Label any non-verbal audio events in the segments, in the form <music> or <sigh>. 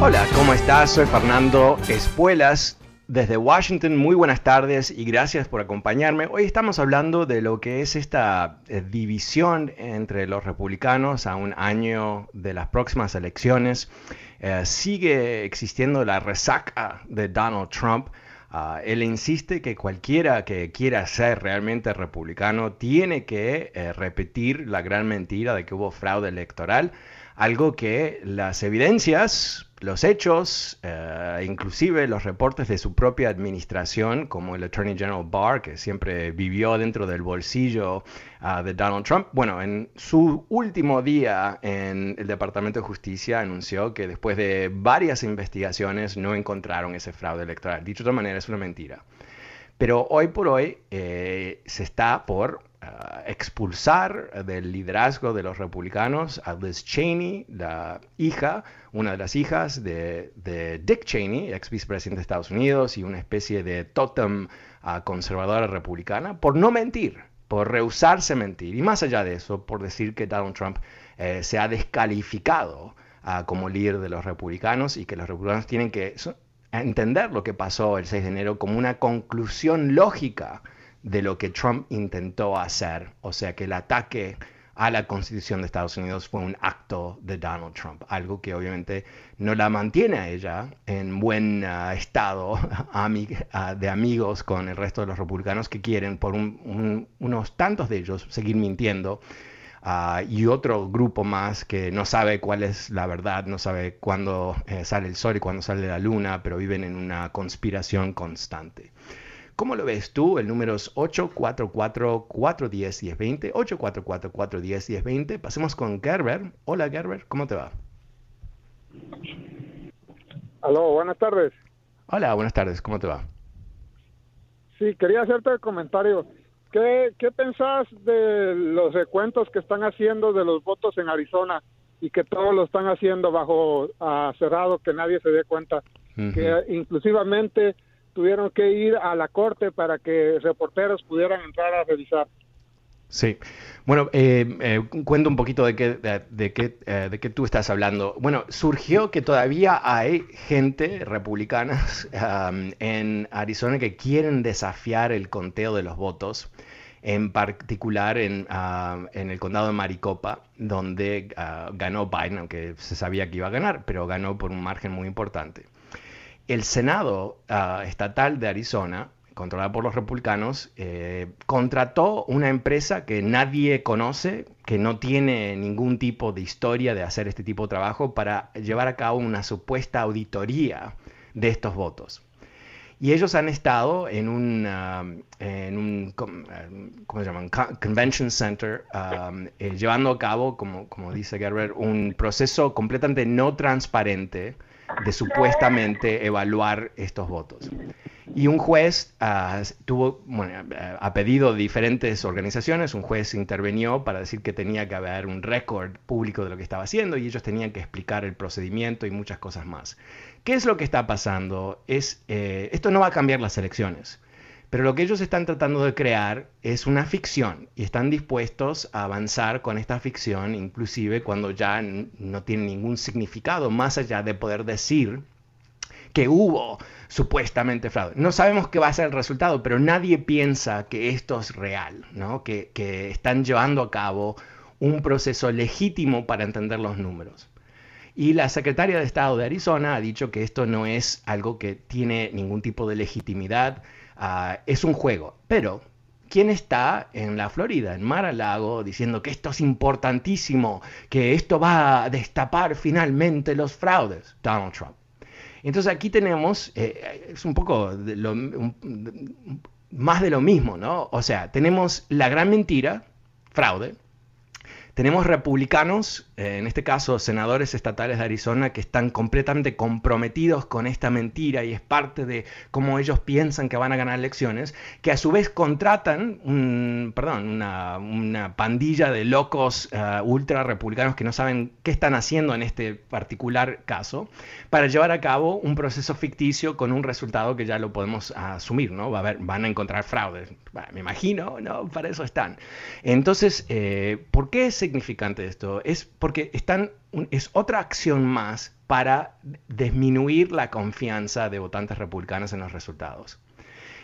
Hola, ¿cómo estás? Soy Fernando Espuelas desde Washington. Muy buenas tardes y gracias por acompañarme. Hoy estamos hablando de lo que es esta eh, división entre los republicanos a un año de las próximas elecciones. Eh, sigue existiendo la resaca de Donald Trump. Uh, él insiste que cualquiera que quiera ser realmente republicano tiene que eh, repetir la gran mentira de que hubo fraude electoral, algo que las evidencias los hechos, eh, inclusive los reportes de su propia administración, como el Attorney General Barr, que siempre vivió dentro del bolsillo ah, de Donald Trump, bueno, en su último día en el Departamento de Justicia anunció que después de varias investigaciones no encontraron ese fraude electoral. Dicho de otra manera, es una mentira. Pero hoy por hoy eh, se está por expulsar del liderazgo de los republicanos a Liz Cheney, la hija, una de las hijas de, Dick Cheney, ex vicepresidente de Estados Unidos y una especie de totem uh, conservadora republicana, por no mentir, por rehusarse a mentir. Y más allá de eso, por decir que Donald Trump eh, se ha descalificado como líder de los republicanos y que los republicanos tienen que entender lo que pasó el 6 de enero como una conclusión lógica de lo que Trump intentó hacer. O sea que el ataque a la Constitución de Estados Unidos fue un acto de Donald Trump, algo que obviamente no la mantiene a ella en buen ah, estado <laughs> uh, de amigos con el resto de los republicanos que quieren, por unos tantos de ellos, seguir mintiendo. Ah, y otro grupo más que no sabe cuál es la verdad, no sabe cuándo eh, sale el sol y cuándo sale la luna, pero viven en una conspiración constante. ¿Cómo lo ves tú? El número es 844-410-1020. 844-410-1020. Pasemos con Gerber. Hola Gerber, ¿cómo te va? Aló, buenas tardes. Hola, buenas tardes, ¿cómo te va? Sí, quería hacerte el comentario. ¿Qué, qué pensás de los recuentos que están haciendo de los votos en Arizona y que todos lo están haciendo bajo uh, cerrado, que nadie se dé cuenta? Que inclusivamente tuvieron que ir a la corte para que reporteros pudieran entrar a revisar. Sí. Bueno, eh, eh, cuento un poquito de qué, de, qué, eh, de qué tú estás hablando. Bueno, surgió que todavía hay gente republicana <laughs> en Arizona que quieren desafiar el conteo de los votos, en particular en, en el condado de Maricopa, donde ah, ganó Biden, aunque se sabía que iba a ganar, pero ganó por un margen muy importante el Senado ah, estatal de Arizona, controlado por los republicanos, eh, contrató una empresa que nadie conoce, que no tiene ningún tipo de historia de hacer este tipo de trabajo, para llevar a cabo una supuesta auditoría de estos votos. Y ellos han estado en un, ah, un ¿cómo se llama? Convention Center, ah, eh, llevando a cabo, como, como dice Gerber, un proceso completamente no transparente de supuestamente evaluar estos votos. Y un juez uh, tuvo, bueno, a pedido de diferentes organizaciones, un juez intervenió para decir que tenía que haber un récord público de lo que estaba haciendo y ellos tenían que explicar el procedimiento y muchas cosas más. ¿Qué es lo que está pasando? Es, eh, esto no va a cambiar las elecciones. Pero lo que ellos están tratando de crear es una ficción y están dispuestos a avanzar con esta ficción, inclusive cuando ya no tiene ningún significado más allá de poder decir que hubo supuestamente fraude. No sabemos qué va a ser el resultado, pero nadie piensa que esto es real, ¿no? que, que están llevando a cabo un proceso legítimo para entender los números. Y la secretaria de Estado de Arizona ha dicho que esto no es algo que tiene ningún tipo de legitimidad, uh, es un juego. Pero, ¿quién está en la Florida, en Mar-a-Lago, diciendo que esto es importantísimo, que esto va a destapar finalmente los fraudes? Donald Trump. Entonces aquí tenemos, eh, es un poco más de lo mismo, ¿no? O sea, tenemos la gran mentira, fraude, tenemos republicanos, eh, en este caso senadores estatales de Arizona, que están completamente comprometidos con esta mentira y es parte de cómo ellos piensan que van a ganar elecciones, que a su vez contratan perdón, una, pandilla de locos uh, ultra republicanos que no saben qué están haciendo en este particular caso, para llevar a cabo un proceso ficticio con un resultado que ya lo podemos asumir, ¿no? Va a haber, van a encontrar fraudes, me imagino, ¿no? Para eso están. Entonces, eh, ¿por qué se significante esto? Es porque están, es otra acción más para disminuir la confianza de votantes republicanos en los resultados.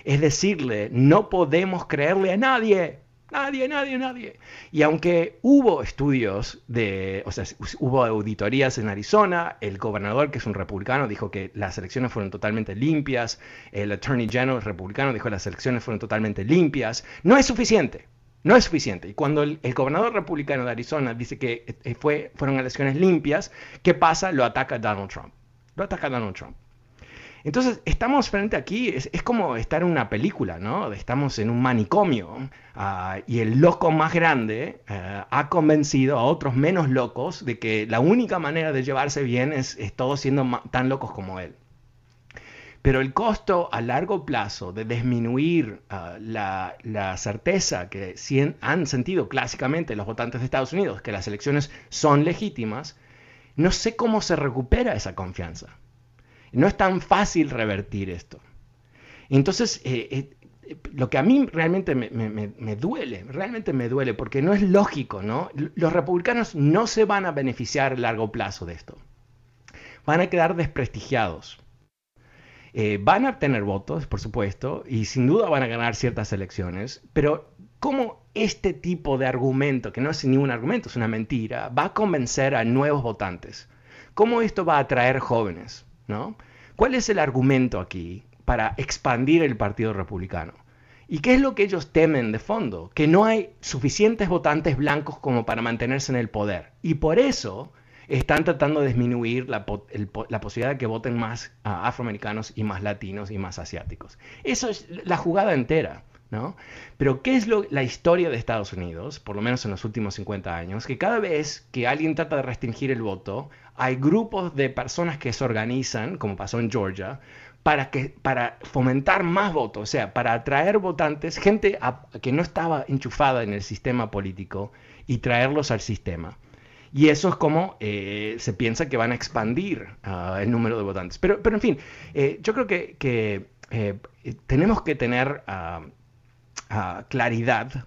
Es decirle, no podemos creerle a nadie, nadie, nadie, nadie. Y aunque hubo estudios de, o sea, hubo auditorías en Arizona, el gobernador, que es un republicano, dijo que las elecciones fueron totalmente limpias, el attorney general republicano dijo que las elecciones fueron totalmente limpias, no es suficiente. No es suficiente. Y cuando el, gobernador republicano de Arizona dice que eh, fue, fueron elecciones limpias, ¿qué pasa? Lo ataca Donald Trump. Lo ataca Donald Trump. Entonces, estamos frente aquí, es, como estar en una película, ¿no? Estamos en un manicomio ah, y el loco más grande eh, ha convencido a otros menos locos de que la única manera de llevarse bien es, es todos siendo tan locos como él. Pero el costo a largo plazo de disminuir ah, la, certeza que han sentido clásicamente los votantes de Estados Unidos, que las elecciones son legítimas, no sé cómo se recupera esa confianza. No es tan fácil revertir esto. Entonces, eh, eh, lo que a mí realmente me, me, duele, realmente me duele, porque no es lógico, ¿no? Los republicanos no se van a beneficiar a largo plazo de esto. Van a quedar desprestigiados eh, van a tener votos, por supuesto, y sin duda van a ganar ciertas elecciones, pero ¿cómo este tipo de argumento, que no es ningún argumento, es una mentira, va a convencer a nuevos votantes? ¿Cómo esto va a atraer jóvenes? ¿no? ¿Cuál es el argumento aquí para expandir el Partido Republicano? ¿Y qué es lo que ellos temen de fondo? Que no hay suficientes votantes blancos como para mantenerse en el poder. Y por eso están tratando de disminuir la, posibilidad de que voten más afroamericanos y más latinos y más asiáticos. Eso es la jugada entera. ¿no? Pero ¿qué es la historia de Estados Unidos, por lo menos en los últimos 50 años? Que cada vez que alguien trata de restringir el voto, hay grupos de personas que se organizan, como pasó en Georgia, para, que, para fomentar más votos, o sea, para atraer votantes, gente que no estaba enchufada en el sistema político y traerlos al sistema. Y eso es como eh, se piensa que van a expandir ah, el número de votantes. Pero, pero en fin, eh, yo creo que, eh, tenemos que tener ah, ah, claridad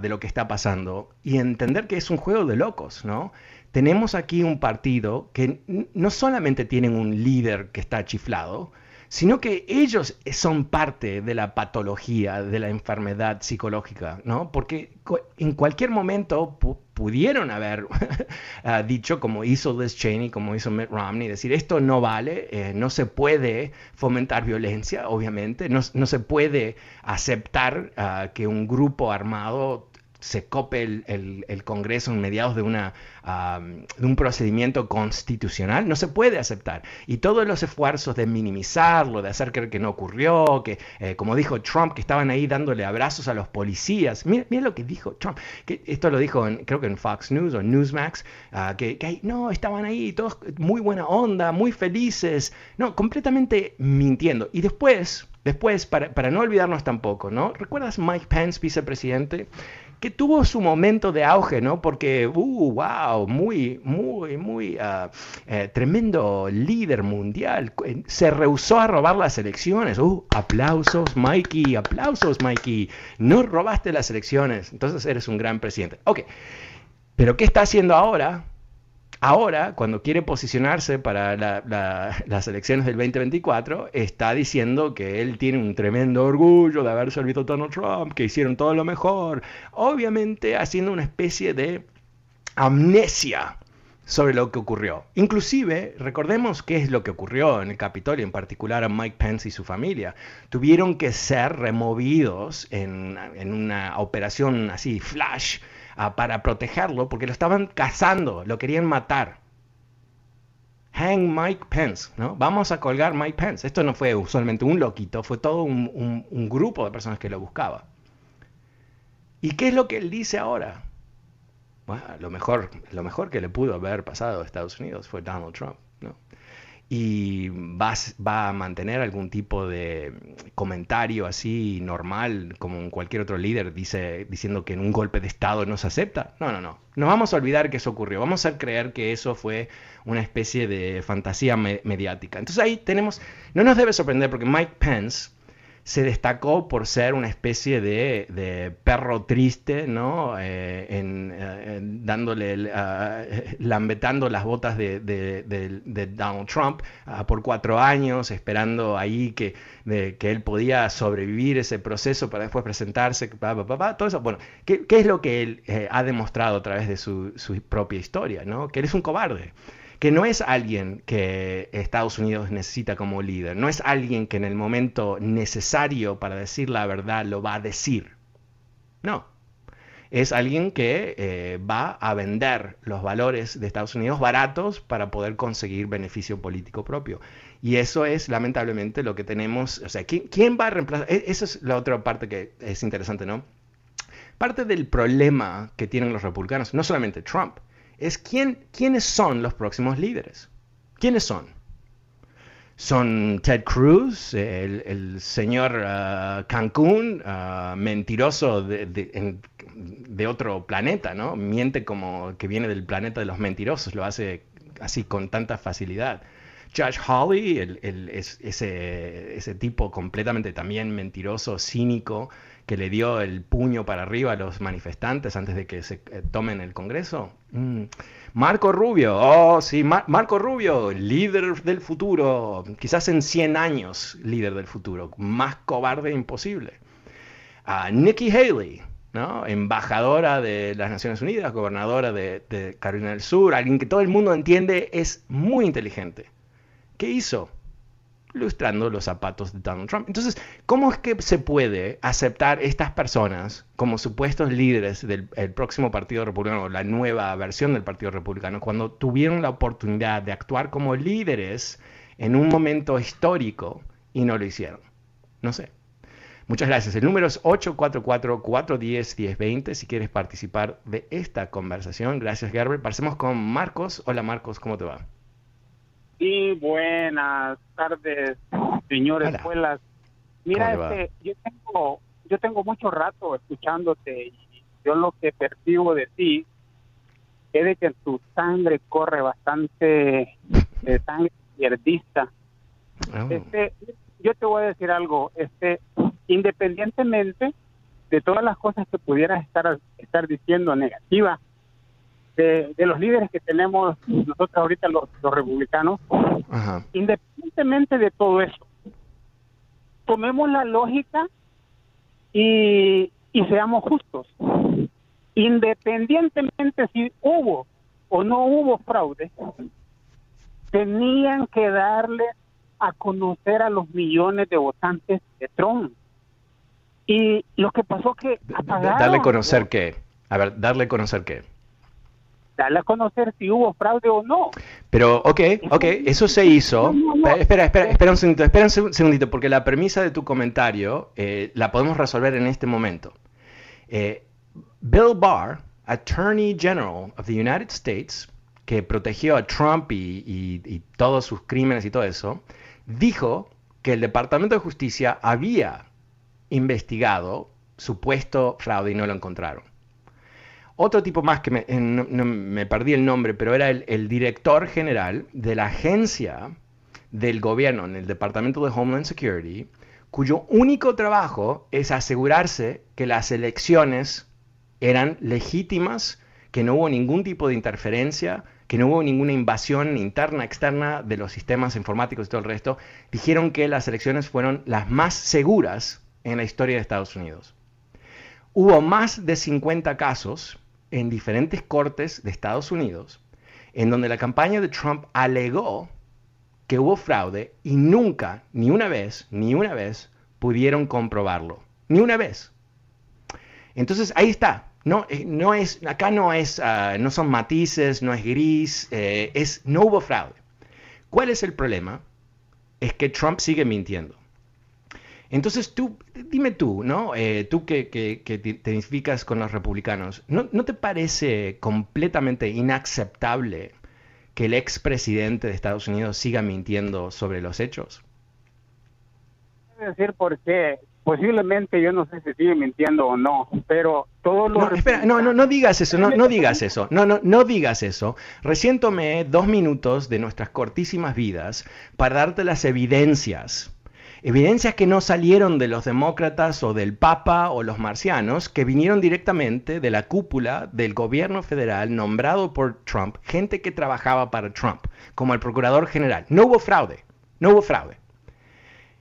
de lo que está pasando y entender que es un juego de locos, ¿no? Tenemos aquí un partido que no solamente tienen un líder que está chiflado, sino que ellos son parte de la patología, de la enfermedad psicológica, ¿no? Porque en cualquier momento pudieron haber <laughs> ah, dicho, como hizo Liz Cheney, como hizo Mitt Romney, decir, esto no vale, eh, no se puede fomentar violencia, obviamente, no, se puede aceptar uh, que un grupo armado se cope el, Congreso en mediados de, una, de un procedimiento constitucional, no se puede aceptar. Y todos los esfuerzos de minimizarlo, de hacer creer que no ocurrió, que eh, como dijo Trump, que estaban ahí dándole abrazos a los policías. Miren lo que dijo Trump, que esto lo dijo en, creo que en Fox News o Newsmax, ah, que, no, estaban ahí todos muy buena onda, muy felices, no, completamente mintiendo. Y después, después, para, para no olvidarnos tampoco, ¿no? ¿Recuerdas Mike Pence, vicepresidente? Que tuvo su momento de auge, ¿no? Porque, uh, wow, muy, muy, muy uh, eh, tremendo líder mundial. Se rehusó a robar las elecciones. Uh, aplausos, Mikey, aplausos, Mikey. No robaste las elecciones, entonces eres un gran presidente. Ok, pero ¿qué está haciendo ahora? Ahora, cuando quiere posicionarse para las elecciones del 2024, está diciendo que él tiene un tremendo orgullo de haber servido a Donald Trump, que hicieron todo lo mejor, obviamente haciendo una especie de amnesia sobre lo que ocurrió. Inclusive, recordemos qué es lo que ocurrió en el Capitolio, en particular a Mike Pence y su familia. Tuvieron que ser removidos en, en una operación así, flash, para protegerlo porque lo estaban cazando, lo querían matar. Hang Mike Pence, ¿no? Vamos a colgar Mike Pence. Esto no fue usualmente un loquito, fue todo un, grupo de personas que lo buscaba. ¿Y qué es lo que él dice ahora? Bueno, lo mejor, lo mejor que le pudo haber pasado a Estados Unidos fue Donald Trump, ¿no? Y va, va, a mantener algún tipo de comentario así normal, como cualquier otro líder dice, diciendo que en un golpe de Estado no se acepta. No, no, no. No vamos a olvidar que eso ocurrió. Vamos a creer que eso fue una especie de fantasía mediática. Entonces ahí tenemos, no nos debe sorprender porque Mike Pence se destacó por ser una especie de, perro triste, ¿no? Eh, eh, dándole, lambetando las botas de, Donald Trump ah, por cuatro años, esperando ahí que, que él podía sobrevivir ese proceso para después presentarse, todo eso. Bueno, ¿qué, es lo que él eh, ha demostrado a través de su, su propia historia, ¿no? Que él es un cobarde que no es alguien que Estados Unidos necesita como líder, no es alguien que en el momento necesario para decir la verdad lo va a decir. No. Es alguien que eh, va a vender los valores de Estados Unidos baratos para poder conseguir beneficio político propio. Y eso es lamentablemente lo que tenemos. O sea, ¿quién, va a reemplazar? E, esa es la otra parte que es interesante, ¿no? Parte del problema que tienen los republicanos, no solamente Trump, es quién, quiénes son los próximos líderes. ¿Quiénes son? Son Ted Cruz, el, señor uh, Cancún, uh, mentiroso de, otro planeta, ¿no? Miente como que viene del planeta de los mentirosos, lo hace así con tanta facilidad. Josh Hawley, ese, ese tipo completamente también mentiroso, cínico, que le dio el puño para arriba a los manifestantes antes de que se eh, tomen el Congreso. Mm. Marco Rubio, oh sí, Marco Rubio, líder del futuro, quizás en 100 años líder del futuro, más cobarde imposible. Nikki Haley, ¿no? embajadora de las Naciones Unidas, gobernadora de Carolina del Sur, alguien que todo el mundo entiende es muy inteligente. ¿Qué hizo? Ilustrando los zapatos de Donald Trump. Entonces, ¿cómo es que se puede aceptar estas personas como supuestos líderes del próximo Partido Republicano, la nueva versión del Partido Republicano, cuando tuvieron la oportunidad de actuar como líderes en un momento histórico y no lo hicieron? No sé. Muchas gracias. El número es 844-410-1020 si quieres participar de esta conversación. Gracias, Gerber. Pasemos con Marcos. Hola, Marcos, ¿cómo te va? Sí, buenas tardes, señores escuelas. Mira, este, yo tengo, yo tengo mucho rato escuchándote y yo lo que percibo de ti es de que tu sangre corre bastante de sangre izquierdista. Oh. Este, yo te voy a decir algo, este, independientemente de todas las cosas que pudieras estar estar diciendo negativas, de, los líderes que tenemos nosotros ahorita los, republicanos, independientemente de todo eso, tomemos la lógica y, y seamos justos. Independientemente si hubo o no hubo fraude, tenían que darle a conocer a los millones de votantes de Trump. Y lo que pasó que Darle a conocer qué. A ver, darle a conocer qué darle a conocer si hubo fraude o no. Pero, ok, ok, eso se hizo. Espera, espera, espera un segundito, espera un segundito, porque la premisa de tu comentario eh, la podemos resolver en este momento. Eh, Bill Barr, Attorney General of the United States, que protegió a Trump y, y todos sus crímenes y todo eso, dijo que el Departamento de Justicia había investigado supuesto fraude y no lo encontraron otro tipo más que me, me perdí el nombre, pero era el, director general de la agencia del gobierno en el Departamento de Homeland Security, cuyo único trabajo es asegurarse que las elecciones eran legítimas, que no hubo ningún tipo de interferencia, que no hubo ninguna invasión interna, externa de los sistemas informáticos y todo el resto, dijeron que las elecciones fueron las más seguras en la historia de Estados Unidos. Hubo más de 50 casos en diferentes cortes de Estados Unidos en donde la campaña de Trump alegó que hubo fraude y nunca, ni una vez, ni una vez pudieron comprobarlo. Ni una vez. Entonces ahí está. No, eh, no es, acá no, es, ah, no son matices, no es gris, eh, es, no hubo fraude. ¿Cuál es el problema? Es que Trump sigue mintiendo. Entonces tú, dime tú, ¿no? Eh, tú que, te identificas con los republicanos, ¿no, te parece completamente inaceptable que el expresidente de Estados Unidos siga mintiendo sobre los hechos? decir por qué. Posiblemente yo no sé si sigue mintiendo o no, pero todos los... No, espera, no, no, no digas eso, no, no digas eso, no, no, no digas eso. Recién tomé dos minutos de nuestras cortísimas vidas para darte las evidencias Evidencias que no salieron de los demócratas o del Papa o los marcianos, que vinieron directamente de la cúpula del gobierno federal nombrado por Trump, gente que trabajaba para Trump, como el procurador general. No hubo fraude, no hubo fraude.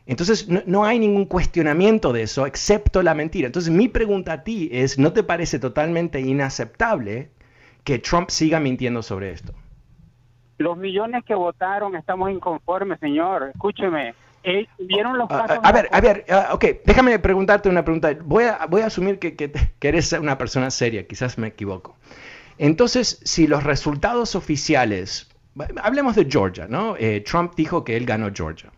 Entonces no, hay ningún cuestionamiento de eso, excepto la mentira. Entonces mi pregunta a ti es, ¿no te parece totalmente inaceptable que Trump siga mintiendo sobre esto? Los millones que votaron estamos inconformes, señor. Escúcheme, vieron los ah, a ver, a ver, ah, ok, déjame preguntarte una pregunta. Voy a, voy a asumir que, que, eres una persona seria, quizás me equivoco. Entonces, si los resultados oficiales, hablemos de Georgia, ¿no? Eh, Trump dijo que él ganó Georgia.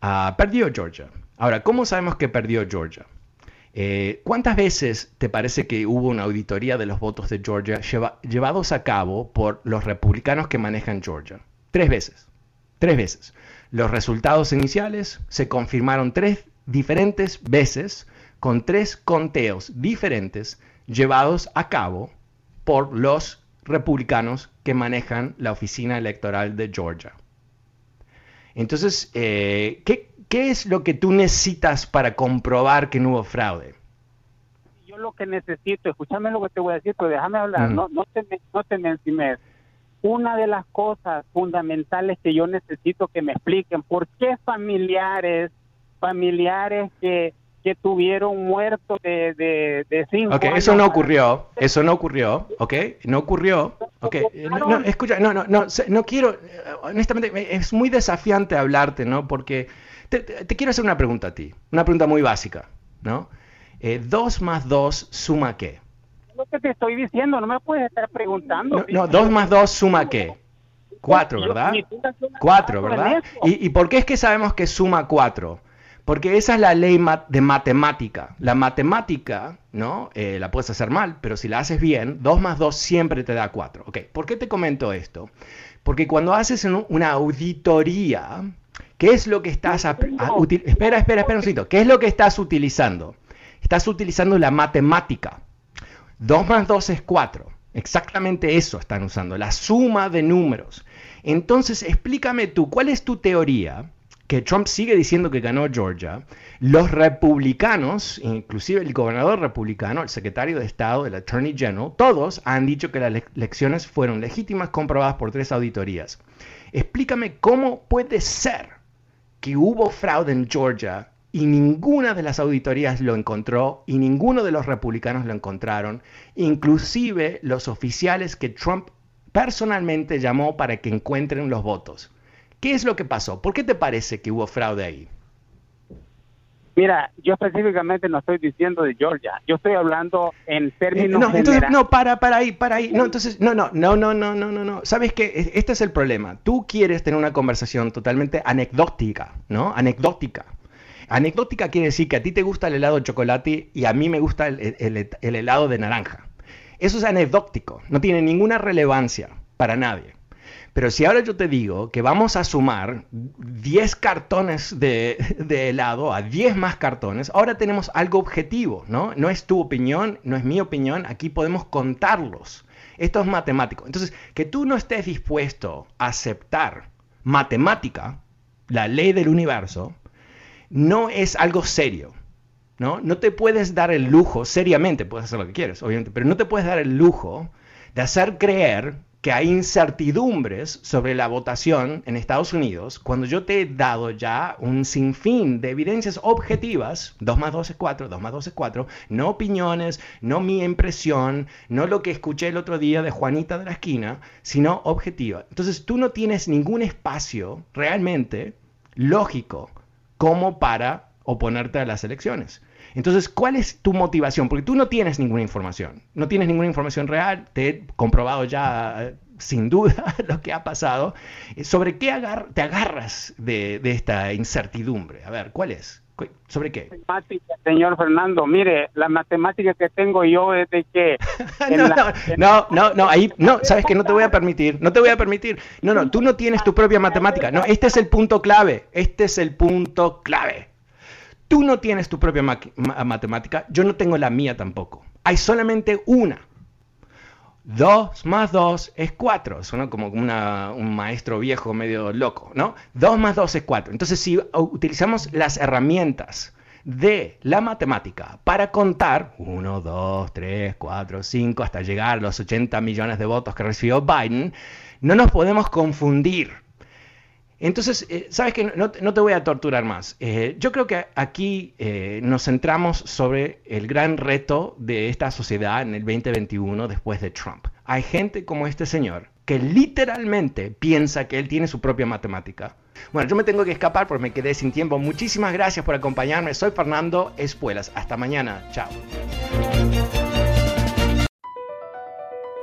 Ah, perdió Georgia. Ahora, ¿cómo sabemos que perdió Georgia? Eh, ¿Cuántas veces te parece que hubo una auditoría de los votos de Georgia llevados a cabo por los republicanos que manejan Georgia? Tres veces. Tres veces. Los resultados iniciales se confirmaron tres diferentes veces con tres conteos diferentes llevados a cabo por los republicanos que manejan la oficina electoral de Georgia. Entonces, eh, ¿qué, es lo que tú necesitas para comprobar que no hubo fraude? Yo lo que necesito, escúchame lo que te voy a decir, pero déjame hablar, no, no, te, no te me encimes una de las cosas fundamentales que yo necesito que me expliquen, ¿por qué familiares, familiares que, que tuvieron muertos de, de, de cinco Ok, eso no ocurrió, eso no ocurrió, ok, no ocurrió, ok, no, escucha, no, no, no, no quiero, honestamente, es muy desafiante hablarte, ¿no? Porque te, quiero hacer una pregunta a ti, una pregunta muy básica, ¿no? Eh, dos más dos suma qué? Lo que te estoy diciendo, no me puedes estar preguntando. No, dos más dos suma qué? Cuatro, ¿verdad? Cuatro, ¿verdad? ¿Y, ¿Y, por qué es que sabemos que suma cuatro? Porque esa es la ley de matemática. La matemática, ¿no? Eh, la puedes hacer mal, pero si la haces bien, dos más dos siempre te da cuatro. Ok, ¿por qué te comento esto? Porque cuando haces una auditoría, ¿qué es lo que estás... espera, espera, espera un segundo. ¿Qué es lo que estás utilizando? Estás utilizando la matemática. 2 más 2 es 4. Exactamente eso están usando, la suma de números. Entonces, explícame tú, ¿cuál es tu teoría? Que Trump sigue diciendo que ganó Georgia. Los republicanos, inclusive el gobernador republicano, el secretario de Estado, el Attorney General, todos han dicho que las elecciones fueron legítimas, comprobadas por tres auditorías. Explícame cómo puede ser que hubo fraude en Georgia y ninguna de las auditorías lo encontró y ninguno de los republicanos lo encontraron, inclusive los oficiales que Trump personalmente llamó para que encuentren los votos. ¿Qué es lo que pasó? ¿Por qué te parece que hubo fraude ahí? Mira, yo específicamente no estoy diciendo de Georgia, yo estoy hablando en términos no, entonces, no, para, para ahí, para ahí. No, entonces, no, no, no, no, no, no, no, no. ¿Sabes qué? Este es el problema. Tú quieres tener una conversación totalmente anecdótica, ¿no? Anecdótica. Anecdótica quiere decir que a ti te gusta el helado de chocolate y a mí me gusta el, helado de naranja. Eso es anecdótico, no tiene ninguna relevancia para nadie. Pero si ahora yo te digo que vamos a sumar 10 cartones de, de, helado a 10 más cartones, ahora tenemos algo objetivo, ¿no? No es tu opinión, no es mi opinión, aquí podemos contarlos. Esto es matemático. Entonces, que tú no estés dispuesto a aceptar matemática, la ley del universo, no es algo serio. ¿no? no te puedes dar el lujo, seriamente puedes hacer lo que quieres, obviamente, pero no te puedes dar el lujo de hacer creer que hay incertidumbres sobre la votación en Estados Unidos cuando yo te he dado ya un sinfín de evidencias objetivas, 2 más 2 es 4, 2 más 2 es 4, no opiniones, no mi impresión, no lo que escuché el otro día de Juanita de la esquina, sino objetiva. Entonces tú no tienes ningún espacio realmente lógico como para oponerte a las elecciones. Entonces, ¿cuál es tu motivación? Porque tú no tienes ninguna información, no tienes ninguna información real, te he comprobado ya eh, sin duda <laughs> lo que ha pasado. ¿Sobre qué te agarras de, esta incertidumbre? A ver, ¿cuál es? ¿Sobre qué? Matemática, señor Fernando. Mire, la matemática que tengo yo es de que... <laughs> no, no, no, no, ahí, no, sabes que no te voy a permitir, no te voy a permitir. No, no, tú no tienes tu propia matemática. No, este es el punto clave, este es el punto clave. Tú no tienes tu propia matemática, yo no tengo la mía tampoco. Hay solamente una. 2 más 2 es 4. Suena como un maestro viejo medio loco, ¿no? 2 más 2 es 4. Entonces, si utilizamos las herramientas de la matemática para contar 1, 2, 3, 4, 5, hasta llegar a los 80 millones de votos que recibió Biden, no nos podemos confundir. Entonces, eh, sabes que no, te voy a torturar más. Eh, yo creo que aquí eh, nos centramos sobre el gran reto de esta sociedad en el 2021 después de Trump. Hay gente como este señor que literalmente piensa que él tiene su propia matemática. Bueno, yo me tengo que escapar porque me quedé sin tiempo. Muchísimas gracias por acompañarme. Soy Fernando Espuelas. Hasta mañana. Chao.